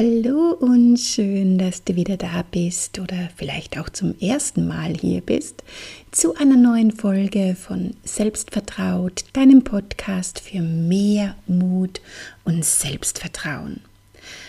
Hallo und schön, dass du wieder da bist oder vielleicht auch zum ersten Mal hier bist zu einer neuen Folge von Selbstvertraut, deinem Podcast für mehr Mut und Selbstvertrauen.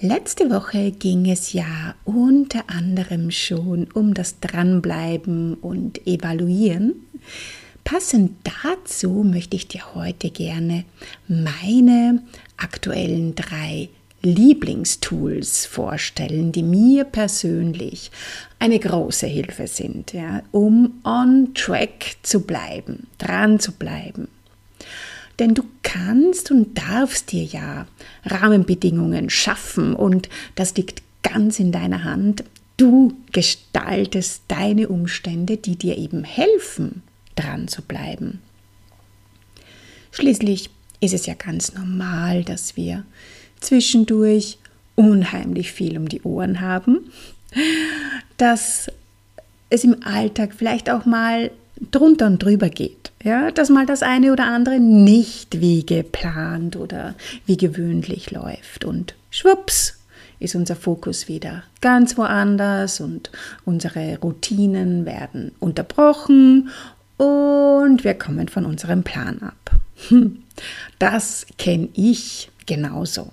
Letzte Woche ging es ja unter anderem schon um das Dranbleiben und Evaluieren. Passend dazu möchte ich dir heute gerne meine aktuellen drei Lieblingstools vorstellen, die mir persönlich eine große Hilfe sind, ja, um on track zu bleiben, dran zu bleiben. Denn du kannst und darfst dir ja Rahmenbedingungen schaffen und das liegt ganz in deiner Hand. Du gestaltest deine Umstände, die dir eben helfen, dran zu bleiben. Schließlich ist es ja ganz normal, dass wir zwischendurch unheimlich viel um die Ohren haben, dass es im Alltag vielleicht auch mal drunter und drüber geht. Ja, dass mal das eine oder andere nicht wie geplant oder wie gewöhnlich läuft. Und schwupps ist unser Fokus wieder ganz woanders und unsere Routinen werden unterbrochen und wir kommen von unserem Plan ab. Das kenne ich genauso.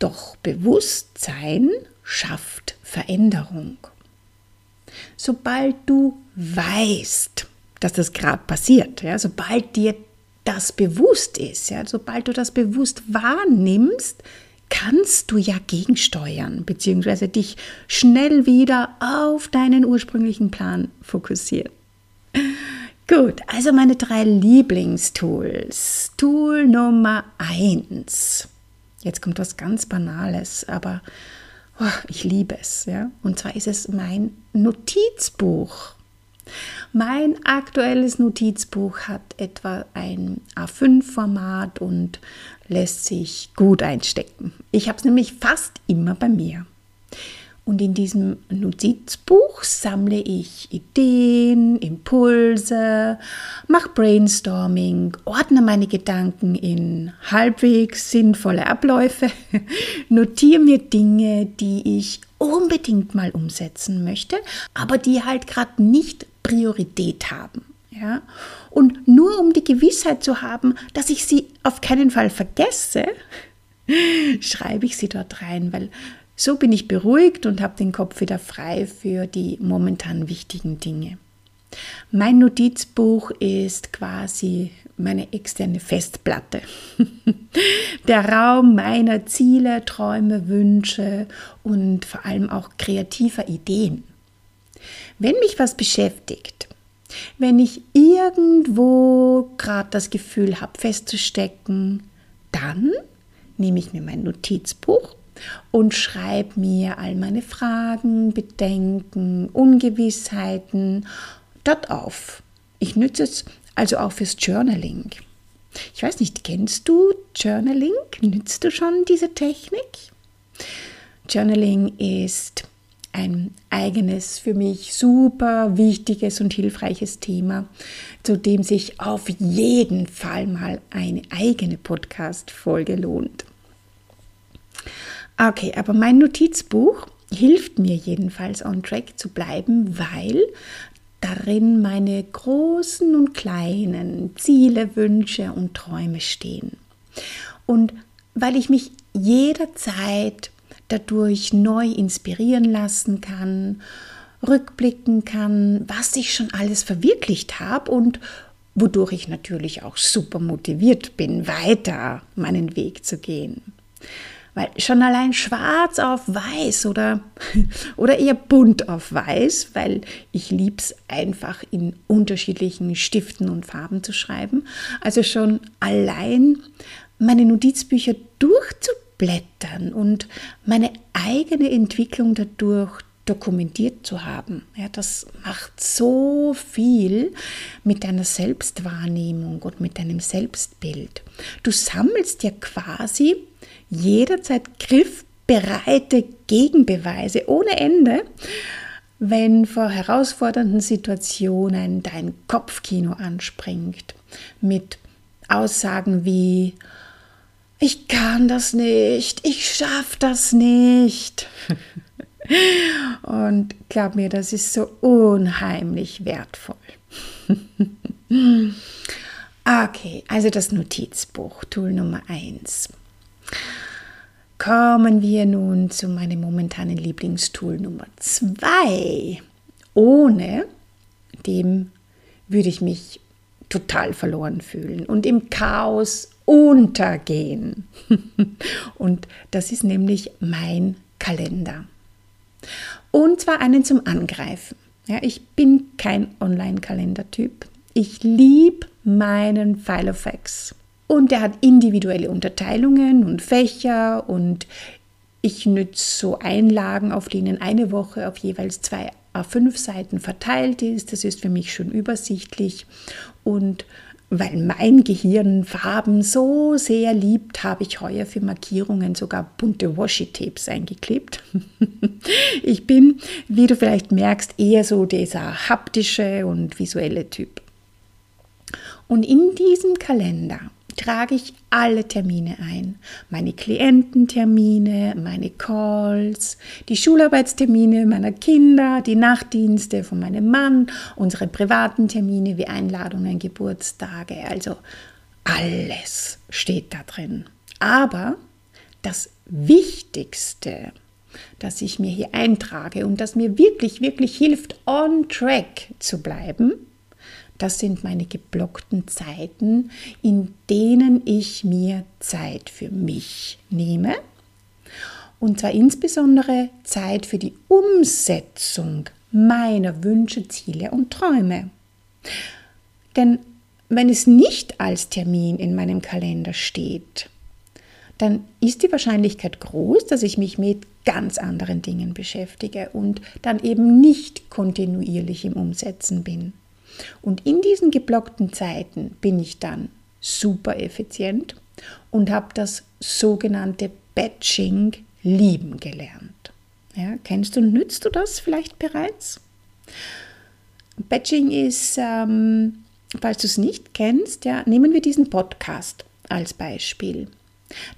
Doch Bewusstsein schafft Veränderung. Sobald du weißt, dass das gerade passiert, ja, sobald dir das bewusst ist, ja, sobald du das bewusst wahrnimmst, kannst du ja gegensteuern, beziehungsweise dich schnell wieder auf deinen ursprünglichen Plan fokussieren. Gut, also meine drei Lieblingstools. Tool Nummer eins. Jetzt kommt was ganz Banales, aber ich liebe es. Ja? Und zwar ist es mein Notizbuch. Mein aktuelles Notizbuch hat etwa ein A5-Format und lässt sich gut einstecken. Ich habe es nämlich fast immer bei mir. Und in diesem Notizbuch sammle ich Ideen, Impulse, mache Brainstorming, ordne meine Gedanken in halbwegs sinnvolle Abläufe, notiere mir Dinge, die ich unbedingt mal umsetzen möchte, aber die halt gerade nicht Priorität haben. Ja? Und nur um die Gewissheit zu haben, dass ich sie auf keinen Fall vergesse, schreibe ich sie dort rein, weil so bin ich beruhigt und habe den Kopf wieder frei für die momentan wichtigen Dinge. Mein Notizbuch ist quasi meine externe Festplatte. Der Raum meiner Ziele, Träume, Wünsche und vor allem auch kreativer Ideen. Wenn mich was beschäftigt, wenn ich irgendwo gerade das Gefühl habe, festzustecken, dann nehme ich mir mein Notizbuch und schreibe mir all meine Fragen, Bedenken, Ungewissheiten dort auf. Ich nütze es also auch fürs Journaling. Ich weiß nicht, kennst du Journaling? Nützt du schon diese Technik? Journaling ist ein eigenes, für mich super wichtiges und hilfreiches Thema, zu dem sich auf jeden Fall mal eine eigene Podcast-Folge lohnt. Okay, aber mein Notizbuch hilft mir jedenfalls on track zu bleiben, weil darin meine großen und kleinen Ziele, Wünsche und Träume stehen. Und weil ich mich jederzeit dadurch neu inspirieren lassen kann, rückblicken kann, was ich schon alles verwirklicht habe und wodurch ich natürlich auch super motiviert bin, weiter meinen Weg zu gehen. Weil schon allein schwarz auf weiß oder, oder eher bunt auf weiß, weil ich liebe es einfach in unterschiedlichen Stiften und Farben zu schreiben. Also schon allein meine Notizbücher durchzublättern und meine eigene Entwicklung dadurch dokumentiert zu haben. Ja, das macht so viel mit deiner Selbstwahrnehmung und mit deinem Selbstbild. Du sammelst ja quasi jederzeit griffbereite Gegenbeweise ohne Ende, wenn vor herausfordernden Situationen dein Kopfkino anspringt mit Aussagen wie ich kann das nicht, ich schaffe das nicht. Und glaub mir, das ist so unheimlich wertvoll. okay, also das Notizbuch, Tool Nummer 1. Kommen wir nun zu meinem momentanen Lieblingstool Nummer 2. Ohne dem würde ich mich total verloren fühlen und im Chaos untergehen. und das ist nämlich mein Kalender. Und zwar einen zum Angreifen. Ja, ich bin kein Online-Kalender-Typ. Ich liebe meinen File of Facts. Und der hat individuelle Unterteilungen und Fächer und ich nütze so Einlagen, auf denen eine Woche auf jeweils zwei A5 Seiten verteilt ist. Das ist für mich schon übersichtlich und weil mein Gehirn Farben so sehr liebt, habe ich heuer für Markierungen sogar bunte Washi-Tapes eingeklebt. ich bin, wie du vielleicht merkst, eher so dieser haptische und visuelle Typ. Und in diesem Kalender trage ich alle Termine ein. Meine Kliententermine, meine Calls, die Schularbeitstermine meiner Kinder, die Nachtdienste von meinem Mann, unsere privaten Termine wie Einladungen, Geburtstage. Also alles steht da drin. Aber das Wichtigste, das ich mir hier eintrage und das mir wirklich, wirklich hilft, on track zu bleiben, das sind meine geblockten Zeiten, in denen ich mir Zeit für mich nehme. Und zwar insbesondere Zeit für die Umsetzung meiner Wünsche, Ziele und Träume. Denn wenn es nicht als Termin in meinem Kalender steht, dann ist die Wahrscheinlichkeit groß, dass ich mich mit ganz anderen Dingen beschäftige und dann eben nicht kontinuierlich im Umsetzen bin. Und in diesen geblockten Zeiten bin ich dann super effizient und habe das sogenannte Batching lieben gelernt. Ja, kennst du und nützt du das vielleicht bereits? Batching ist, ähm, falls du es nicht kennst, ja, nehmen wir diesen Podcast als Beispiel.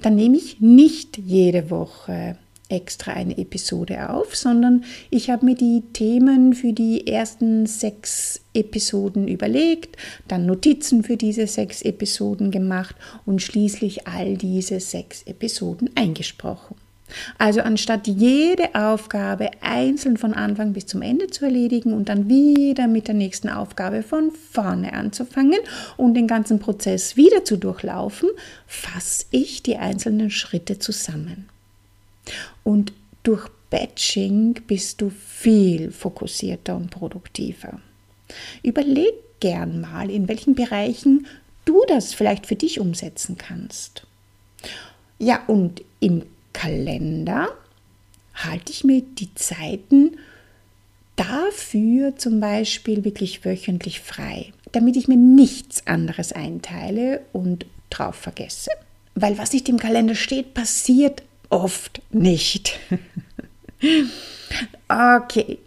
Dann nehme ich nicht jede Woche extra eine Episode auf, sondern ich habe mir die Themen für die ersten sechs Episoden überlegt, dann Notizen für diese sechs Episoden gemacht und schließlich all diese sechs Episoden eingesprochen. Also anstatt jede Aufgabe einzeln von Anfang bis zum Ende zu erledigen und dann wieder mit der nächsten Aufgabe von vorne anzufangen und den ganzen Prozess wieder zu durchlaufen, fasse ich die einzelnen Schritte zusammen. Und durch Batching bist du viel fokussierter und produktiver. Überleg gern mal, in welchen Bereichen du das vielleicht für dich umsetzen kannst. Ja, und im Kalender halte ich mir die Zeiten dafür zum Beispiel wirklich wöchentlich frei, damit ich mir nichts anderes einteile und drauf vergesse. Weil was nicht im Kalender steht, passiert oft nicht. okay,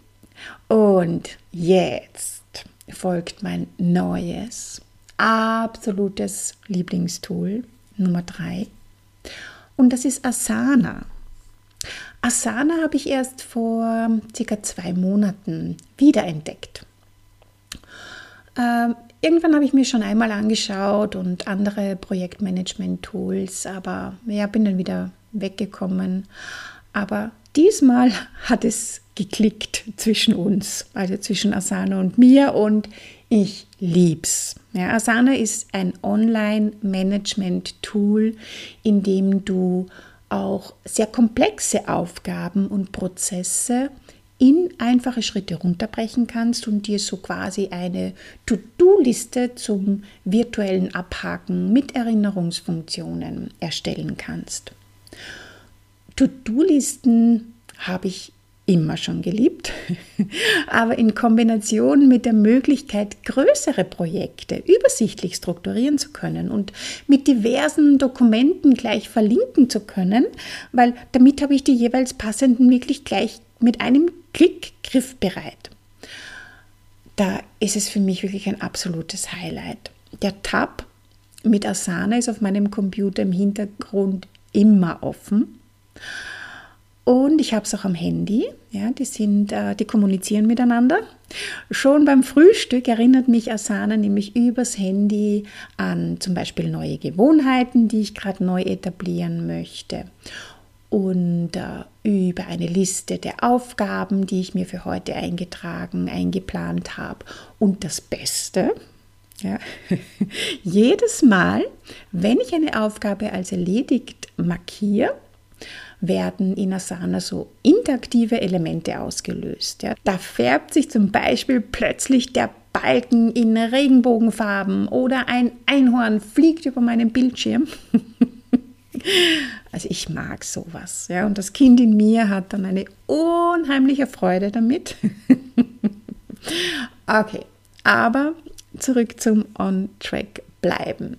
und jetzt folgt mein neues, absolutes Lieblingstool Nummer drei. Und das ist Asana. Asana habe ich erst vor circa zwei Monaten wiederentdeckt. Ähm, irgendwann habe ich mir schon einmal angeschaut und andere Projektmanagement-Tools, aber ja, bin dann wieder weggekommen. Aber diesmal hat es geklickt zwischen uns, also zwischen Asana und mir und ich lieb's. Ja, Asana ist ein Online-Management-Tool, in dem du auch sehr komplexe Aufgaben und Prozesse in einfache Schritte runterbrechen kannst und dir so quasi eine To-Do-Liste zum virtuellen Abhaken mit Erinnerungsfunktionen erstellen kannst. To-Do-Listen habe ich immer schon geliebt, aber in Kombination mit der Möglichkeit, größere Projekte übersichtlich strukturieren zu können und mit diversen Dokumenten gleich verlinken zu können, weil damit habe ich die jeweils passenden wirklich gleich mit einem Klick griffbereit. Da ist es für mich wirklich ein absolutes Highlight. Der Tab mit Asana ist auf meinem Computer im Hintergrund immer offen. Und ich habe es auch am Handy. Ja, die, sind, äh, die kommunizieren miteinander. Schon beim Frühstück erinnert mich Asana nämlich übers Handy an zum Beispiel neue Gewohnheiten, die ich gerade neu etablieren möchte. Und äh, über eine Liste der Aufgaben, die ich mir für heute eingetragen, eingeplant habe. Und das Beste, ja, jedes Mal, wenn ich eine Aufgabe als erledigt markiere, werden in Asana so interaktive Elemente ausgelöst. Ja. Da färbt sich zum Beispiel plötzlich der Balken in Regenbogenfarben oder ein Einhorn fliegt über meinen Bildschirm. also ich mag sowas. Ja. Und das Kind in mir hat dann eine unheimliche Freude damit. okay, aber zurück zum On-Track bleiben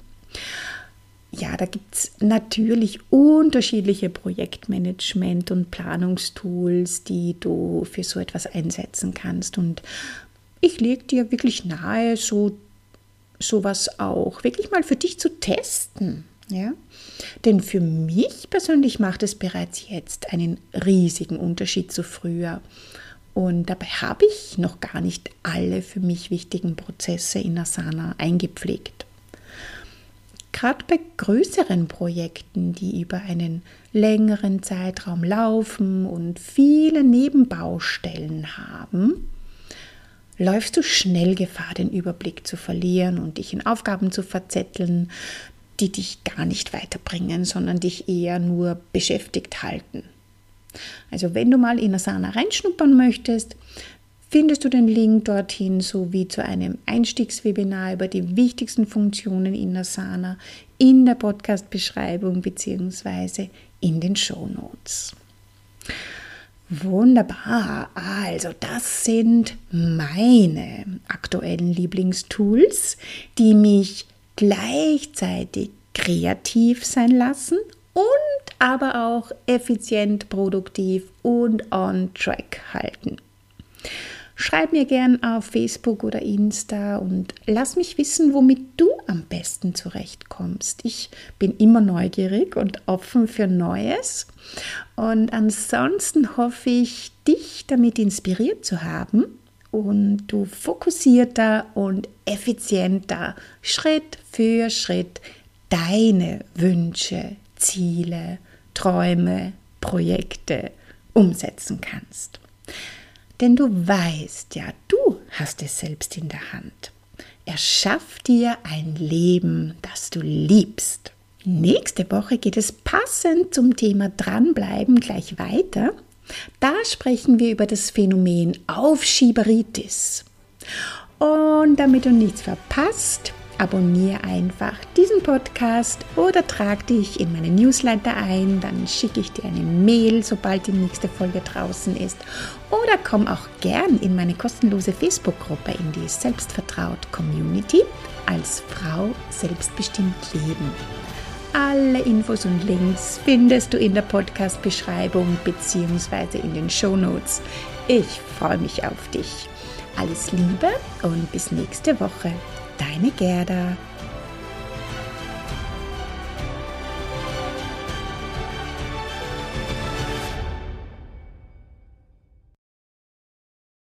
ja, da gibt es natürlich unterschiedliche Projektmanagement- und Planungstools, die du für so etwas einsetzen kannst. Und ich lege dir wirklich nahe, so sowas auch wirklich mal für dich zu testen. Ja? Denn für mich persönlich macht es bereits jetzt einen riesigen Unterschied zu früher. Und dabei habe ich noch gar nicht alle für mich wichtigen Prozesse in Asana eingepflegt. Gerade bei größeren Projekten, die über einen längeren Zeitraum laufen und viele Nebenbaustellen haben, läufst du schnell Gefahr, den Überblick zu verlieren und dich in Aufgaben zu verzetteln, die dich gar nicht weiterbringen, sondern dich eher nur beschäftigt halten. Also wenn du mal in Asana reinschnuppern möchtest, findest du den Link dorthin sowie zu einem Einstiegswebinar über die wichtigsten Funktionen in Asana in der Podcast-Beschreibung bzw. in den Show Notes. Wunderbar. Also, das sind meine aktuellen Lieblingstools, die mich gleichzeitig kreativ sein lassen und aber auch effizient, produktiv und on track halten. Schreib mir gern auf Facebook oder Insta und lass mich wissen, womit du am besten zurechtkommst. Ich bin immer neugierig und offen für Neues. Und ansonsten hoffe ich, dich damit inspiriert zu haben und du fokussierter und effizienter Schritt für Schritt deine Wünsche, Ziele, Träume, Projekte umsetzen kannst. Denn du weißt ja, du hast es selbst in der Hand. Erschaff dir ein Leben, das du liebst. Nächste Woche geht es passend zum Thema Dranbleiben gleich weiter. Da sprechen wir über das Phänomen Aufschieberitis. Und damit du nichts verpasst, abonniere einfach diesen Podcast oder trag dich in meine Newsletter ein, dann schicke ich dir eine Mail, sobald die nächste Folge draußen ist. Oder komm auch gern in meine kostenlose Facebook-Gruppe in die Selbstvertraut Community als Frau selbstbestimmt leben. Alle Infos und Links findest du in der Podcast-Beschreibung bzw. in den Show Notes. Ich freue mich auf dich. Alles Liebe und bis nächste Woche. Deine Gerda.